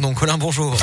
pardon. Colin, bonjour.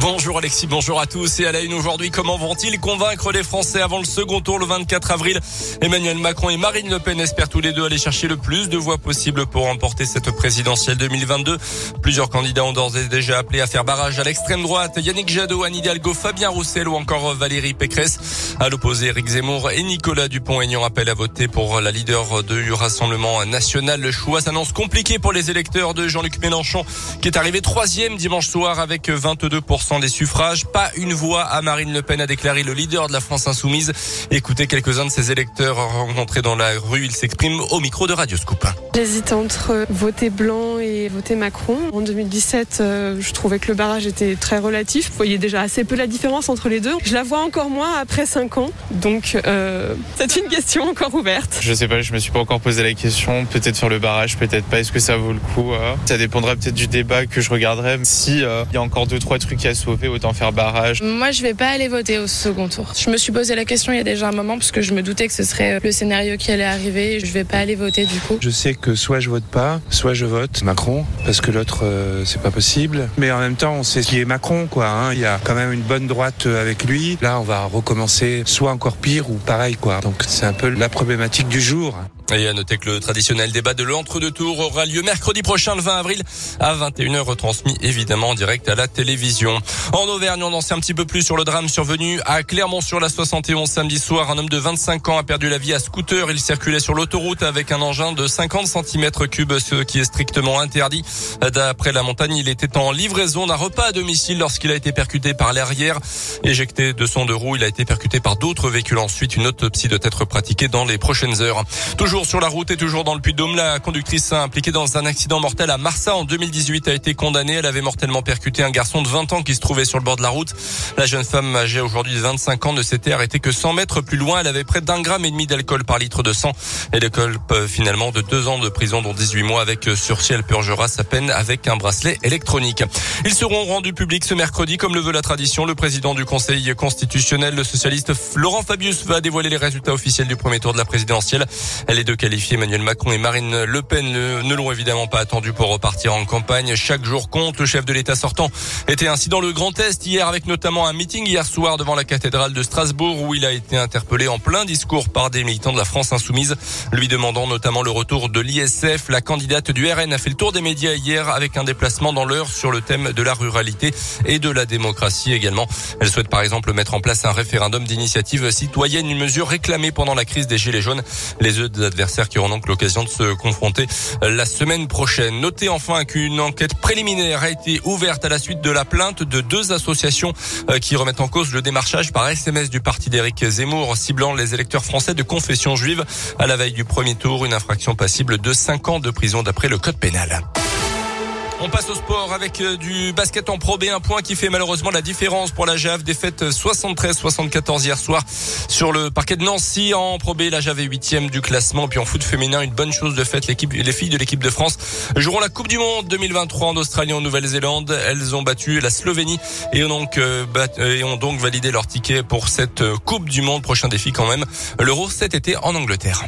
Bonjour Alexis, bonjour à tous et à la une aujourd'hui. Comment vont-ils convaincre les Français avant le second tour le 24 avril? Emmanuel Macron et Marine Le Pen espèrent tous les deux aller chercher le plus de voix possible pour remporter cette présidentielle 2022. Plusieurs candidats ont d'ores et déjà appelé à faire barrage à l'extrême droite. Yannick Jadot, Anne Hidalgo, Fabien Roussel ou encore Valérie Pécresse. À l'opposé, Eric Zemmour et Nicolas Dupont-Aignan appellent à voter pour la leader du Rassemblement national. Le choix s'annonce compliqué pour les électeurs de Jean-Luc Mélenchon qui est arrivé troisième dimanche soir avec 22% des suffrages. Pas une voix à Marine Le Pen, a déclaré le leader de la France Insoumise. Écoutez quelques-uns de ses électeurs rencontrés dans la rue. Il s'exprime au micro de Radio Scoop. J'hésite entre voter blanc et voter Macron. En 2017, euh, je trouvais que le barrage était très relatif. Vous voyez déjà assez peu la différence entre les deux. Je la vois encore moins après 5 ans. Donc, euh, c'est une question encore ouverte. Je sais pas, je me suis pas encore posé la question. Peut-être sur le barrage, peut-être pas. Est-ce que ça vaut le coup euh? Ça dépendrait peut-être du débat que je regarderai. Si il y a encore deux trois trucs à sauver, autant faire barrage. Moi, je vais pas aller voter au second tour. Je me suis posé la question il y a déjà un moment parce que je me doutais que ce serait le scénario qui allait arriver. Je vais pas aller voter du coup. Je sais que soit je vote pas, soit je vote Parce que l'autre euh, c'est pas possible. Mais en même temps, on sait qui est Macron quoi. Hein. Il y a quand même une bonne droite avec lui. Là, on va recommencer soit encore pire ou pareil quoi. Donc c'est un peu la problématique du jour. Et à noter que le traditionnel débat de l'entre-deux tours aura lieu mercredi prochain, le 20 avril, à 21h, retransmis évidemment en direct à la télévision. En Auvergne, on en sait un petit peu plus sur le drame survenu à Clermont sur la 71 samedi soir. Un homme de 25 ans a perdu la vie à scooter. Il circulait sur l'autoroute avec un engin de 50 cm cubes, ce qui est strictement interdit. D'après la montagne, il était en livraison d'un repas à domicile lorsqu'il a été percuté par l'arrière. Éjecté de son deux roues, il a été percuté par d'autres véhicules. Ensuite, une autopsie doit être pratiquée dans les prochaines heures. Sur la route et toujours dans le Puy-de-Dôme, la conductrice impliquée dans un accident mortel à Marsa en 2018 a été condamnée. Elle avait mortellement percuté un garçon de 20 ans qui se trouvait sur le bord de la route. La jeune femme âgée aujourd'hui de 25 ans ne s'était arrêtée que 100 mètres plus loin. Elle avait près d'un gramme et demi d'alcool par litre de sang. Et l'école finalement de deux ans de prison dont 18 mois avec sursis. Elle purgera sa peine avec un bracelet électronique. Ils seront rendus publics ce mercredi comme le veut la tradition. Le président du Conseil constitutionnel, le socialiste Laurent Fabius, va dévoiler les résultats officiels du premier tour de la présidentielle. Elle est de qualifier Emmanuel Macron et Marine Le Pen ne, l'ont évidemment pas attendu pour repartir en campagne. Chaque jour compte. Le chef de l'État sortant était ainsi dans le Grand Est hier avec notamment un meeting hier soir devant la cathédrale de Strasbourg où il a été interpellé en plein discours par des militants de la France insoumise, lui demandant notamment le retour de l'ISF. La candidate du RN a fait le tour des médias hier avec un déplacement dans l'heure sur le thème de la ruralité et de la démocratie également. Elle souhaite par exemple mettre en place un référendum d'initiative citoyenne, une mesure réclamée pendant la crise des Gilets jaunes. Les adversaires qui auront donc l'occasion de se confronter la semaine prochaine. Notez enfin qu'une enquête préliminaire a été ouverte à la suite de la plainte de deux associations euh, qui remettent en cause le démarchage par SMS du parti d'Éric Zemmour ciblant les électeurs français de confession juive à la veille du premier tour, une infraction passible de 5 ans de prison d'après le code pénal. On passe au sport avec euh, du basket en Pro B, un point qui fait malheureusement la différence pour la JAV. Défaite 73-74 hier soir sur le parquet de Nancy en Pro B. La JAV est huitième du classement. Puis en foot féminin, une bonne chose de fait. L'équipe, les filles de l'équipe de France joueront la Coupe du Monde 2023 en Australie, en Nouvelle-Zélande. Elles ont battu la Slovénie et ont donc, euh, euh, et ont donc validé leur ticket pour cette Coupe du Monde. Prochain défi quand même. L'Euro cet été en Angleterre.